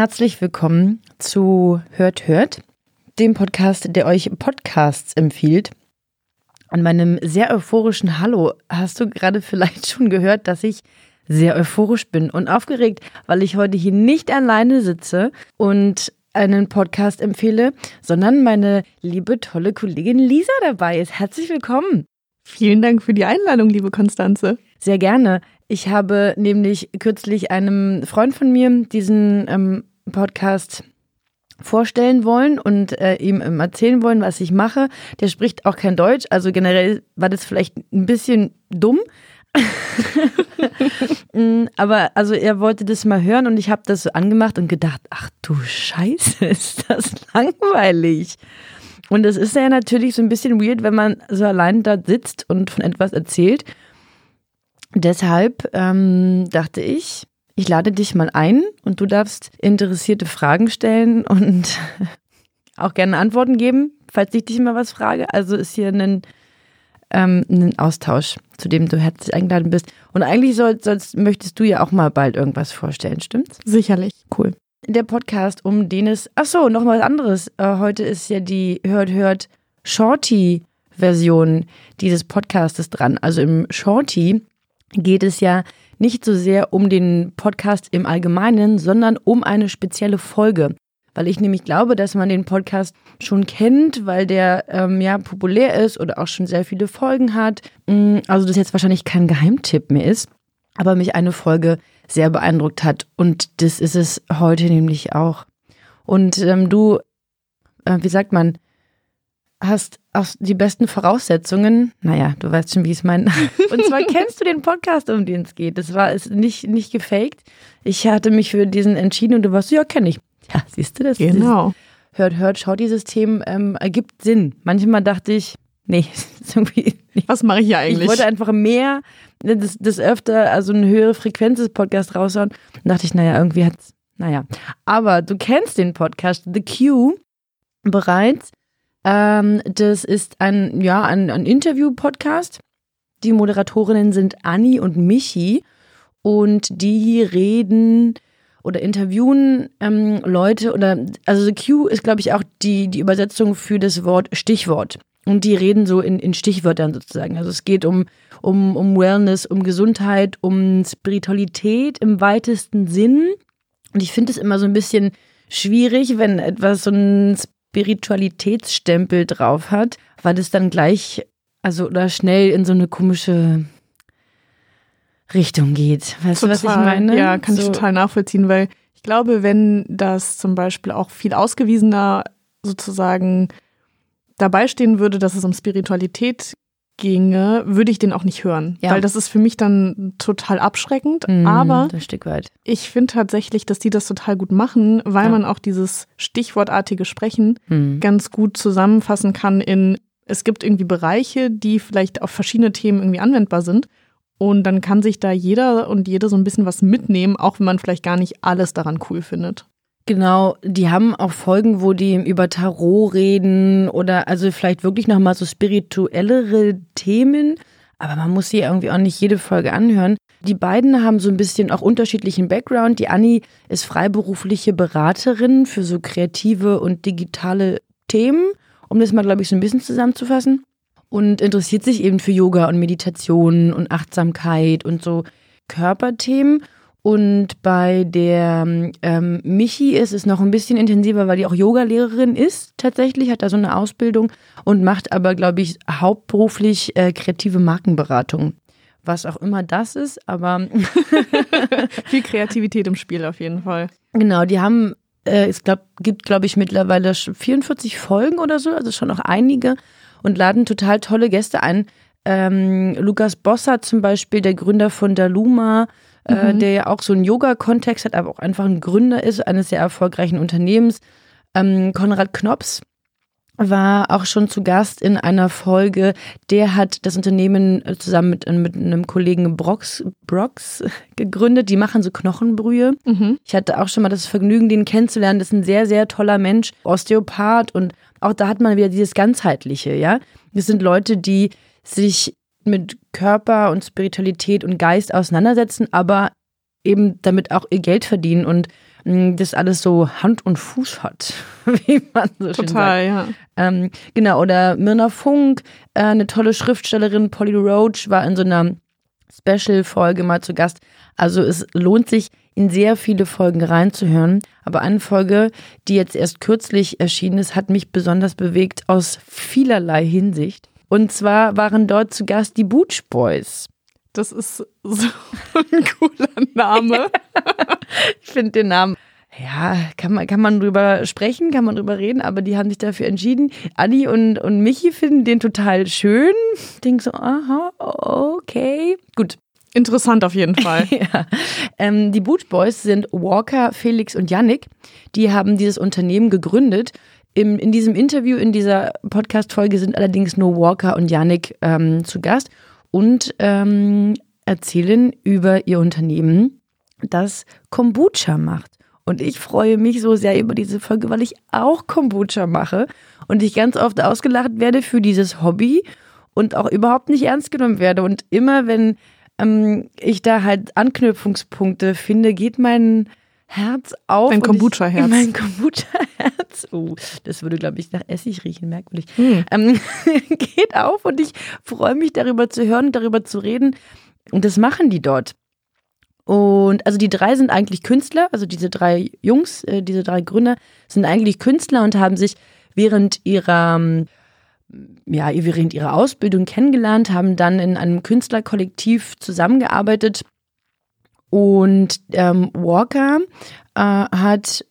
Herzlich willkommen zu Hört Hört, dem Podcast, der euch Podcasts empfiehlt. An meinem sehr euphorischen Hallo hast du gerade vielleicht schon gehört, dass ich sehr euphorisch bin und aufgeregt, weil ich heute hier nicht alleine sitze und einen Podcast empfehle, sondern meine liebe, tolle Kollegin Lisa dabei ist. Herzlich willkommen. Vielen Dank für die Einladung, liebe Konstanze. Sehr gerne. Ich habe nämlich kürzlich einem Freund von mir diesen ähm, Podcast vorstellen wollen und äh, ihm ähm, erzählen wollen, was ich mache. Der spricht auch kein Deutsch, also generell war das vielleicht ein bisschen dumm. Mm, aber also er wollte das mal hören und ich habe das so angemacht und gedacht, ach du Scheiße, ist das langweilig. Und es ist ja natürlich so ein bisschen weird, wenn man so allein da sitzt und von etwas erzählt. Deshalb ähm, dachte ich, ich lade dich mal ein und du darfst interessierte Fragen stellen und auch gerne Antworten geben, falls ich dich mal was frage. Also ist hier ein, ähm, ein Austausch, zu dem du herzlich eingeladen bist. Und eigentlich soll, sollst, möchtest du ja auch mal bald irgendwas vorstellen, stimmt's? Sicherlich. Cool. Der Podcast, um den es. Ach so, noch mal was anderes. Äh, heute ist ja die Hört, Hört Shorty-Version dieses Podcastes dran. Also im Shorty geht es ja nicht so sehr um den Podcast im Allgemeinen, sondern um eine spezielle Folge. Weil ich nämlich glaube, dass man den Podcast schon kennt, weil der ähm, ja populär ist oder auch schon sehr viele Folgen hat. Mm, also das jetzt wahrscheinlich kein Geheimtipp mehr ist, aber mich eine Folge sehr beeindruckt hat. Und das ist es heute nämlich auch. Und ähm, du, äh, wie sagt man, hast auch die besten Voraussetzungen. Naja, du weißt schon, wie ich es meine. Und zwar kennst du den Podcast, um den es geht. Das war ist nicht, nicht gefaked. Ich hatte mich für diesen entschieden und du warst ja, kenne ich. Ja, siehst du das? Genau. hört, hört, schaut, dieses Thema ähm, ergibt Sinn. Manchmal dachte ich, nee, irgendwie nicht. Was mache ich hier eigentlich? Ich wollte einfach mehr, das, das öfter, also eine höhere Frequenz des Podcasts raushauen. Dann dachte ich, naja, irgendwie hat's, naja. Aber du kennst den Podcast The Q bereits. Ähm, das ist ein, ja, ein, ein Interview-Podcast. Die Moderatorinnen sind Anni und Michi und die reden oder interviewen ähm, Leute oder also The Q ist glaube ich auch die die Übersetzung für das Wort Stichwort und die reden so in, in Stichwörtern sozusagen. Also es geht um um um Wellness, um Gesundheit, um Spiritualität im weitesten Sinn und ich finde es immer so ein bisschen schwierig, wenn etwas so ein Spiritualitätsstempel drauf hat, weil es dann gleich, also oder schnell in so eine komische Richtung geht. Weißt total, du, was ich meine? Ja, kann so. ich total nachvollziehen, weil ich glaube, wenn das zum Beispiel auch viel ausgewiesener sozusagen dabei stehen würde, dass es um Spiritualität ginge, würde ich den auch nicht hören. Ja. Weil das ist für mich dann total abschreckend. Mm, aber ein Stück weit. ich finde tatsächlich, dass die das total gut machen, weil ja. man auch dieses stichwortartige Sprechen mm. ganz gut zusammenfassen kann in, es gibt irgendwie Bereiche, die vielleicht auf verschiedene Themen irgendwie anwendbar sind. Und dann kann sich da jeder und jede so ein bisschen was mitnehmen, auch wenn man vielleicht gar nicht alles daran cool findet. Genau, die haben auch Folgen, wo die über Tarot reden oder also vielleicht wirklich nochmal so spirituellere Themen. Aber man muss sie irgendwie auch nicht jede Folge anhören. Die beiden haben so ein bisschen auch unterschiedlichen Background. Die Anni ist freiberufliche Beraterin für so kreative und digitale Themen, um das mal, glaube ich, so ein bisschen zusammenzufassen und interessiert sich eben für Yoga und Meditation und Achtsamkeit und so Körperthemen. Und bei der ähm, Michi ist es noch ein bisschen intensiver, weil die auch Yogalehrerin ist tatsächlich, hat da so eine Ausbildung und macht aber, glaube ich, hauptberuflich äh, kreative Markenberatung. Was auch immer das ist, aber viel Kreativität im Spiel auf jeden Fall. Genau, die haben, äh, es glaub, gibt, glaube ich, mittlerweile 44 Folgen oder so, also schon noch einige und laden total tolle Gäste ein. Ähm, Lukas Bossert zum Beispiel, der Gründer von Daluma, äh, mhm. der ja auch so einen Yoga-Kontext hat, aber auch einfach ein Gründer ist eines sehr erfolgreichen Unternehmens. Ähm, Konrad Knops war auch schon zu Gast in einer Folge. Der hat das Unternehmen äh, zusammen mit, mit einem Kollegen Brox, Brox gegründet. Die machen so Knochenbrühe. Mhm. Ich hatte auch schon mal das Vergnügen, den kennenzulernen. Das ist ein sehr, sehr toller Mensch, Osteopath und auch da hat man wieder dieses ganzheitliche, ja. Das sind Leute, die sich mit Körper und Spiritualität und Geist auseinandersetzen, aber eben damit auch ihr Geld verdienen und mh, das alles so Hand und Fuß hat, wie man so schön Total, sagt. ja. Ähm, genau, oder Mirna Funk, äh, eine tolle Schriftstellerin, Polly Roach, war in so einer Special-Folge mal zu Gast. Also es lohnt sich, in sehr viele Folgen reinzuhören. Aber eine Folge, die jetzt erst kürzlich erschienen ist, hat mich besonders bewegt aus vielerlei Hinsicht. Und zwar waren dort zu Gast die Booch Boys. Das ist so ein cooler Name. Ich finde den Namen, ja, kann man, kann man drüber sprechen, kann man drüber reden, aber die haben sich dafür entschieden. Anni und, und Michi finden den total schön. Ich denke so, aha, okay. Gut, Interessant auf jeden Fall. ja. Ähm, die Boot Boys sind Walker, Felix und Yannick. Die haben dieses Unternehmen gegründet. Im, in diesem Interview, in dieser Podcast-Folge sind allerdings nur Walker und Yannick ähm, zu Gast und ähm, erzählen über ihr Unternehmen, das Kombucha macht. Und ich freue mich so sehr über diese Folge, weil ich auch Kombucha mache und ich ganz oft ausgelacht werde für dieses Hobby und auch überhaupt nicht ernst genommen werde. Und immer wenn ähm, ich da halt Anknüpfungspunkte finde, geht mein Herz auf. Ich- Kombucha-Herz. Mein Kombucha-Herz. Oh, das würde, glaube ich, nach Essig riechen, merkwürdig. Hm. Ähm, geht auf und ich freue mich darüber zu hören, darüber zu reden. Und das machen die dort. Und also die drei sind eigentlich Künstler, also diese drei Jungs, äh, diese drei Gründer sind eigentlich Künstler und haben sich während ihrer ähm, ja, während ihrer Ausbildung kennengelernt, haben dann in einem Künstlerkollektiv zusammengearbeitet. Und ähm, Walker äh, hat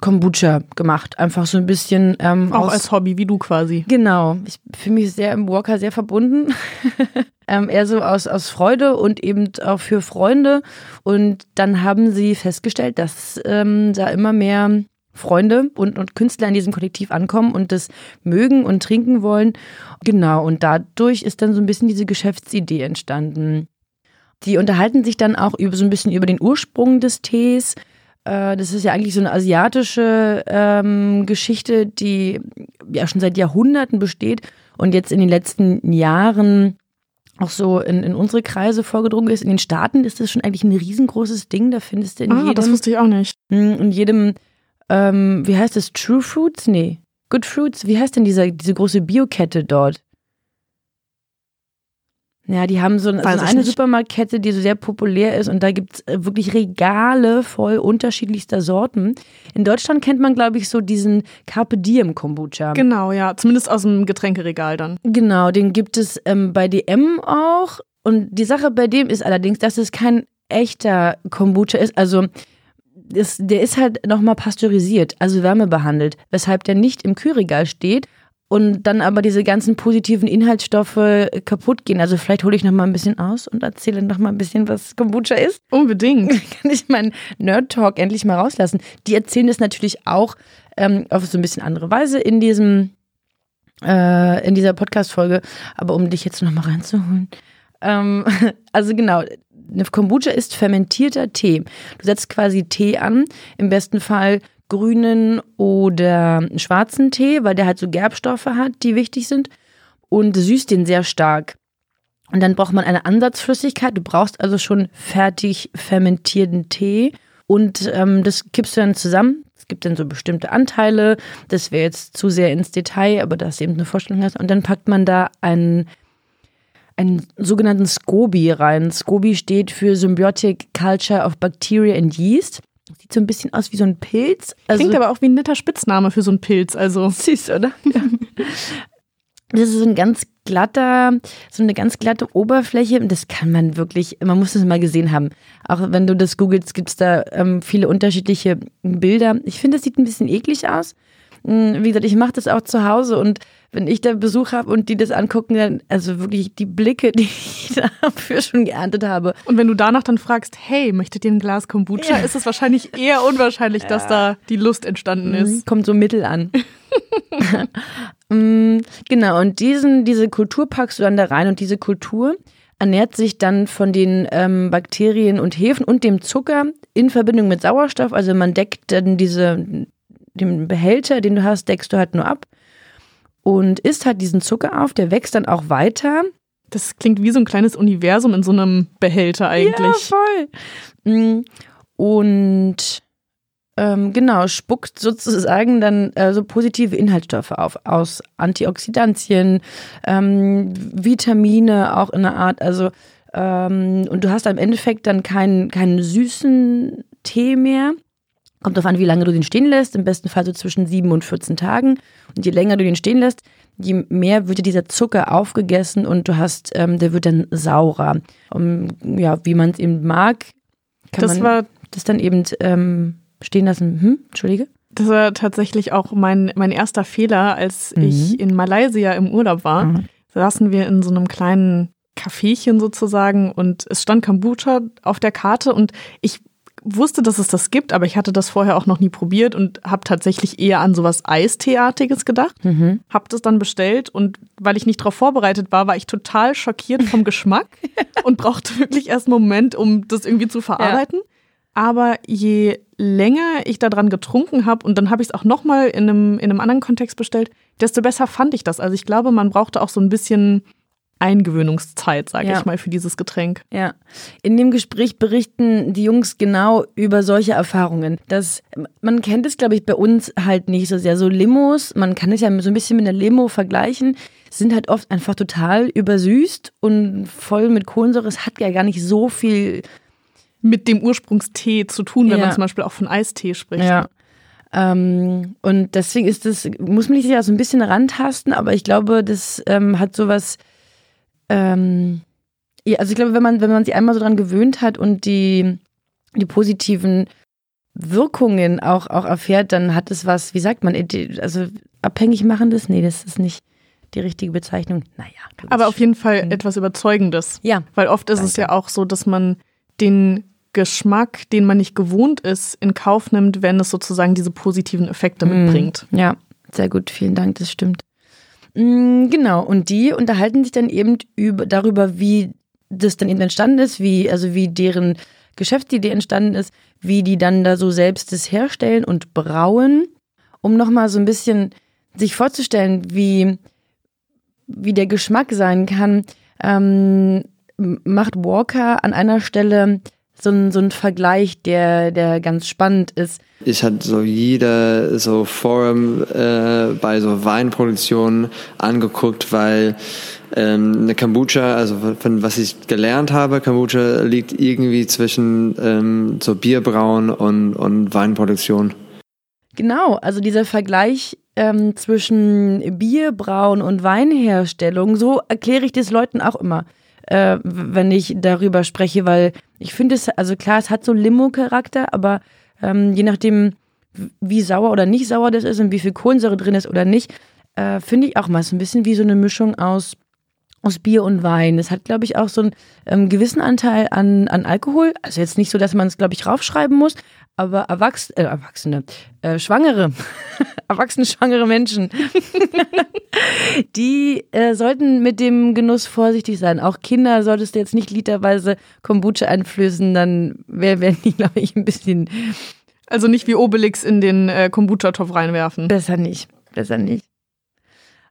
Kombucha gemacht, einfach so ein bisschen ähm, Auch als Hobby, wie du quasi. Genau, ich fühle mich sehr im Walker sehr verbunden. ähm, eher so aus, aus Freude und eben auch für Freunde. Und dann haben sie festgestellt, dass ähm, da immer mehr Freunde und, und Künstler in diesem Kollektiv ankommen und das mögen und trinken wollen. Genau, und dadurch ist dann so ein bisschen diese Geschäftsidee entstanden. Die unterhalten sich dann auch über so ein bisschen über den Ursprung des Tees. Äh, Das ist ja eigentlich so eine asiatische ähm, Geschichte, die ja schon seit Jahrhunderten besteht und jetzt in den letzten Jahren auch so in, in unsere Kreise vorgedrungen ist. In den Staaten ist das schon eigentlich ein riesengroßes Ding. Da findest du in Ah, jedem, das wusste ich auch nicht. Mm, in jedem, ähm, wie heißt das, True Fruits? Nee, Good Fruits? Wie heißt denn dieser, diese große Biokette dort? Ja, die haben so, so eine nicht. Supermarktkette, die so sehr populär ist und da gibt's äh, wirklich Regale voll unterschiedlichster Sorten. In Deutschland kennt man, glaube ich, so diesen Carpe Diem Kombucha. Genau, ja. Zumindest aus dem Getränkeregal dann. Genau, den gibt es ähm, bei DM auch. Und die Sache bei dem ist allerdings, dass es kein echter Kombucha ist. Also das, der ist halt nochmal pasteurisiert, also wärmebehandelt, weshalb der nicht im Kühlregal steht und dann aber diese ganzen positiven Inhaltsstoffe kaputt gehen. Also vielleicht hole ich nochmal ein bisschen aus und erzähle nochmal ein bisschen, was Kombucha ist Unbedingt. kann ich meinen Nerd-Talk endlich mal rauslassen. Die erzählen das natürlich auch ähm, auf so ein bisschen andere Weise in diesem äh, in dieser Podcast-Folge. Aber um dich jetzt noch mal reinzuholen. Ähm, also genau, eine Kombucha ist fermentierter Tee. Du setzt quasi Tee an, im besten Fall grünen oder schwarzen Tee, weil der halt so Gerbstoffe hat, die wichtig sind und süßt den sehr stark. Und dann braucht man eine Ansatzflüssigkeit. Du brauchst also schon fertig fermentierten Tee. Und ähm, das kippst du dann zusammen. Es gibt dann so bestimmte Anteile. Das wäre jetzt zu sehr ins Detail, aber das eben eine Vorstellung hast. Und dann packt man da einen, einen sogenannten SCOBY rein. SCOBY steht für Symbiotic Culture of Bacteria and Yeast. Sieht so ein bisschen aus wie so ein Pilz. Also, Klingt aber auch wie ein netter Spitzname für so einen Pilz. Also Süß, oder? Ja. Das ist so ein ganz glatter, so eine ganz glatte Oberfläche. Das kann man wirklich, man muss es mal gesehen haben. Auch wenn du das googelst, gibt es da ähm, viele unterschiedliche Bilder. Ich finde, das sieht ein bisschen eklig aus. Mm, Wie gesagt, ich mache das auch zu Hause und wenn ich da Besuch habe und die das angucken, dann, also wirklich die Blicke, die ich dafür schon geerntet habe. Und wenn du danach dann fragst, hey, möchtet ihr ein Glas Kombucha, Ja. ist es wahrscheinlich eher unwahrscheinlich, dass da die Lust entstanden ist. Kommt so mittel an. Mm, genau, und diesen, diese Kultur packst du dann da rein und diese Kultur ernährt sich dann von den ähm, Bakterien und Hefen und dem Zucker in Verbindung mit Sauerstoff. Also man deckt dann diese, den Behälter, den du hast, deckst du halt nur ab und isst halt diesen Zucker auf, der wächst dann auch weiter Das klingt wie so ein kleines Universum in so einem Behälter eigentlich. Ja, voll. Mm, und ähm, genau, spuckt sozusagen dann äh, so positive Inhaltsstoffe auf, aus Antioxidantien, ähm, Vitamine auch in der Art, also ähm, und du hast im Endeffekt dann keinen, keinen süßen Tee mehr. Kommt darauf an, wie lange du den stehen lässt. Im besten Fall so zwischen 7 und 14 Tagen. Und je länger du den stehen lässt, je mehr wird dir dieser Zucker aufgegessen und du hast, ähm, der wird dann saurer. Um, ja, wie man es eben mag, kann das man war das dann eben ähm, stehen lassen. Hm, Entschuldige. Das war tatsächlich auch mein, mein erster Fehler, als mhm. ich in Malaysia im Urlaub war. Mhm. Saßen wir in so einem kleinen Kaffeechen sozusagen und es stand Kombucha auf der Karte und ich wusste, dass es das gibt, aber ich hatte das vorher auch noch nie probiert und habe tatsächlich eher an sowas Eisteeartiges gedacht. Mhm. Habe das dann bestellt und weil ich nicht darauf vorbereitet war, war ich total schockiert vom Geschmack und brauchte wirklich erst einen Moment, um das irgendwie zu verarbeiten. Ja. Aber je länger ich daran getrunken habe und dann habe ich es auch nochmal in einem, in einem anderen Kontext bestellt, desto besser fand ich das. Also ich glaube, man brauchte auch so ein bisschen Eingewöhnungszeit, sage ja. ich mal, für dieses Getränk. Ja. In dem Gespräch berichten die Jungs genau über solche Erfahrungen. Das, man kennt es, glaube ich, bei uns halt nicht so sehr. So Limos, man kann es ja so ein bisschen mit einer Limo vergleichen, sind halt oft einfach total übersüßt und voll mit Kohlensäure. Es hat ja gar nicht so viel mit dem Ursprungstee zu tun, wenn ja. man zum Beispiel auch von Eistee spricht. Ja. Ähm, und deswegen ist das, muss man sich ja so ein bisschen rantasten, aber ich glaube, das ähm, hat sowas ähm, ja, also ich glaube, wenn man, wenn man sich einmal so dran gewöhnt hat und die, die positiven Wirkungen auch, auch erfährt, dann hat es was, wie sagt man, also abhängig machendes? Nee, das ist nicht die richtige Bezeichnung. Naja. Aber auf jeden Fall mhm. etwas Überzeugendes. Ja. Weil oft ist Danke. es ja auch so, dass man den Geschmack, den man nicht gewohnt ist, in Kauf nimmt, wenn es sozusagen diese positiven Effekte mhm. mitbringt. Ja, sehr gut, vielen Dank, das stimmt. Mm, genau, und die unterhalten sich dann eben über, darüber, wie das dann eben entstanden ist, wie, also wie deren Geschäftsidee entstanden ist, wie die dann da so selbst das herstellen und brauen, um nochmal so ein bisschen sich vorzustellen, wie, wie der Geschmack sein kann, ähm, macht Walker an einer Stelle so ein, so ein Vergleich, der, der ganz spannend ist. Ich hatte so jede so Forum äh, bei so Weinproduktionen angeguckt, weil ähm, eine Kombucha, also von was ich gelernt habe, Kombucha liegt irgendwie zwischen ähm, so Bierbrauen und, und Weinproduktion. Genau, also dieser Vergleich ähm, zwischen Bierbrauen und Weinherstellung, so erkläre ich das Leuten auch immer äh, wenn ich darüber spreche, weil ich finde es, also klar, es hat so Limo-Charakter, aber ähm, je nachdem, wie sauer oder nicht sauer das ist und wie viel Kohlensäure drin ist oder nicht, äh, finde ich auch mal so ein bisschen wie so eine Mischung aus aus Bier und Wein. Das hat, glaube ich, auch so einen ähm, gewissen Anteil an, an Alkohol. Also jetzt nicht so, dass man es, glaube ich, raufschreiben muss, aber Erwachs äh, Erwachsene, äh, Schwangere, erwachsene schwangere Menschen, die äh, sollten mit dem Genuss vorsichtig sein. Auch Kinder solltest du jetzt nicht literweise Kombucha einflößen, dann wär die, glaube ich, ein bisschen. Also nicht wie Obelix in den äh, Kombucha-Topf reinwerfen. Besser nicht, besser nicht.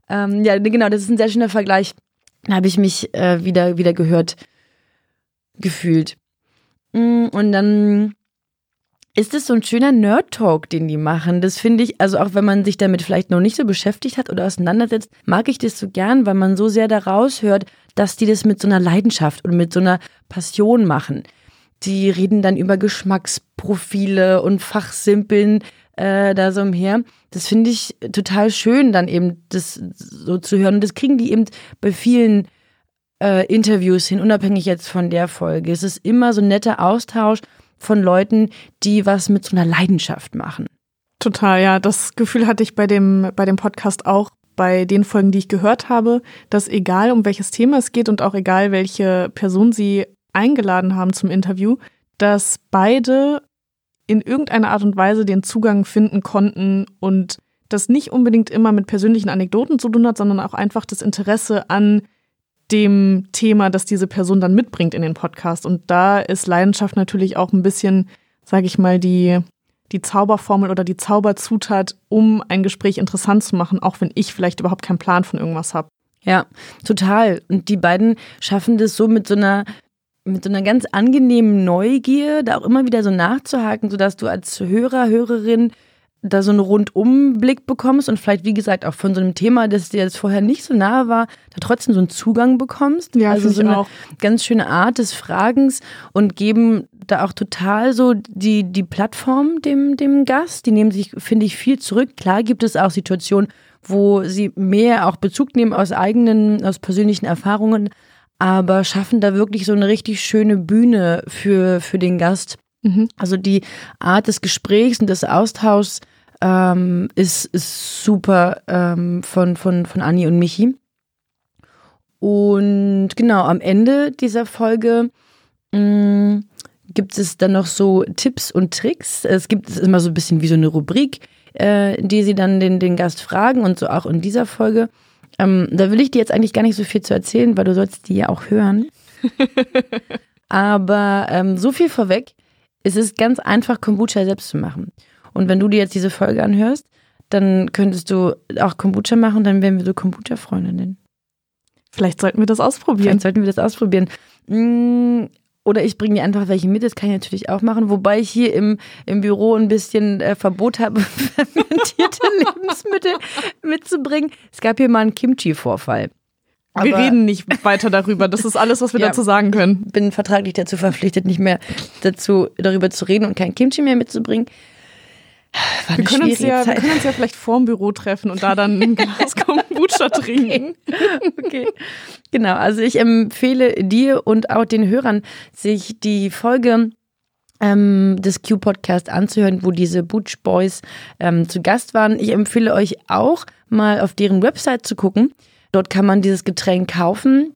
Ähm, ja, genau, das ist ein sehr schöner Vergleich. Habe ich mich äh, wieder, wieder gehört gefühlt. Mm, und dann ist es so ein schöner Nerd-Talk, den die machen. Das finde ich, also auch wenn man sich damit vielleicht noch nicht so beschäftigt hat oder auseinandersetzt, mag ich das so gern, weil man so sehr daraus hört, dass die das mit so einer Leidenschaft und mit so einer Passion machen. Die reden dann über Geschmacksprofile und Fachsimpeln äh, da so umher. Das finde ich total schön, dann eben das so zu hören. Und das kriegen die eben bei vielen äh, Interviews hin, unabhängig jetzt von der Folge. Es ist immer so ein netter Austausch von Leuten, die was mit so einer Leidenschaft machen. Total, ja. Das Gefühl hatte ich bei dem, bei dem Podcast auch, bei den Folgen, die ich gehört habe, dass egal um welches Thema es geht und auch egal welche Person sie eingeladen haben zum Interview, dass beide in irgendeiner Art und Weise den Zugang finden konnten und das nicht unbedingt immer mit persönlichen Anekdoten zu tun hat, sondern auch einfach das Interesse an dem Thema, das diese Person dann mitbringt in den Podcast. Und da ist Leidenschaft natürlich auch ein bisschen, sage ich mal, die, die Zauberformel oder die Zauberzutat, um ein Gespräch interessant zu machen, auch wenn ich vielleicht überhaupt keinen Plan von irgendwas habe. Ja, total. Und die beiden schaffen das so mit so einer mit so einer ganz angenehmen Neugier, da auch immer wieder so nachzuhaken, sodass du als Hörer, Hörerin da so einen Rundumblick bekommst und vielleicht, wie gesagt, auch von so einem Thema, das dir jetzt vorher nicht so nahe war, da trotzdem so einen Zugang bekommst. Ja, also so eine auch. ganz schöne Art des Fragens und geben da auch total so die, die Plattform dem, dem Gast. Die nehmen sich, finde ich, viel zurück. Klar gibt es auch Situationen, wo sie mehr auch Bezug nehmen aus eigenen, aus persönlichen Erfahrungen, aber schaffen da wirklich so eine richtig schöne Bühne für, für den Gast. Mhm. Also die Art des Gesprächs und des Austauschs ähm, ist, ist super ähm, von, von, von Anni und Michi. Und genau, am Ende dieser Folge mh, mm, gibt es dann noch so Tipps und Tricks. Es gibt es immer so ein bisschen wie so eine Rubrik, äh, die sie dann den, den Gast fragen und so auch in dieser Folge. Ähm, da will ich dir jetzt eigentlich gar nicht so viel zu erzählen, weil du sollst die ja auch hören. Aber ähm, so viel vorweg, es ist ganz einfach, Kombucha selbst zu machen. Und wenn du dir jetzt diese Folge anhörst, dann könntest du auch Kombucha machen, dann wären wir so Kombucha-Freundinnen. Vielleicht sollten wir das ausprobieren. Vielleicht sollten wir das ausprobieren. Oder ich bringe dir einfach welche mit, das kann ich natürlich auch machen. Wobei ich hier im, im Büro ein bisschen äh, Verbot habe, fermentierte Lebensmittel mitzubringen. Es gab hier mal einen Kimchi-Vorfall. Wir reden nicht weiter darüber. Das ist alles, was wir Ja. dazu sagen können. bin vertraglich dazu verpflichtet, nicht mehr dazu darüber zu reden und kein Kimchi mehr mitzubringen. Wir können, uns ja, wir Zeit. können uns ja vielleicht vorm Büro treffen und da dann ein Glas Kombucha trinken. Okay. Genau, also ich empfehle dir und auch den Hörern, sich die Folge ähm, des Q-Podcast anzuhören, wo diese Butch Boys ähm, zu Gast waren. Ich empfehle euch auch mal auf deren Website zu gucken. Dort kann man dieses Getränk kaufen.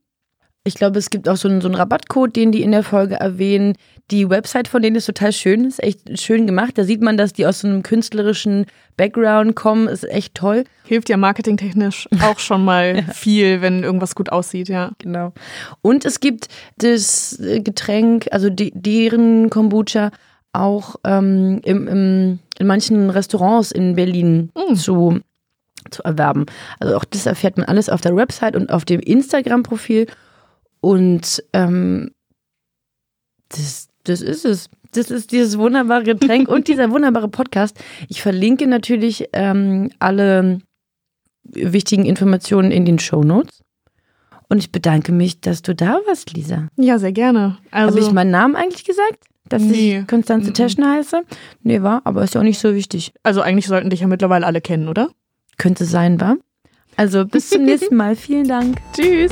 Ich glaube, es gibt auch so einen, so einen Rabattcode, den die in der Folge erwähnen. Die Website von denen ist total schön, ist echt schön gemacht. Da sieht man, dass die aus so einem künstlerischen Background kommen, ist echt toll. Hilft ja marketingtechnisch auch schon mal viel, wenn irgendwas gut aussieht, ja. Genau. Und es gibt das äh, Getränk, also die, deren Kombucha, auch ähm, im, im, in manchen Restaurants in Berlin zu, zu erwerben. Also auch das erfährt man alles auf der Website und auf dem Instagram-Profil. Und ähm, das, das ist es. Das ist dieses wunderbare Getränk und dieser wunderbare Podcast. Ich verlinke natürlich ähm, alle wichtigen Informationen in den Show Notes. Und ich bedanke mich, dass du da warst, Lisa. Ja, sehr gerne. Also, Habe ich meinen Namen eigentlich gesagt? Dass Nee. ich Konstanze Mhm. Teschner heiße? Nee, war, aber ist ja auch nicht so wichtig. also eigentlich sollten dich ja mittlerweile alle kennen, oder? Könnte sein, war. Also bis zum nächsten Mal. Vielen Dank. Tschüss.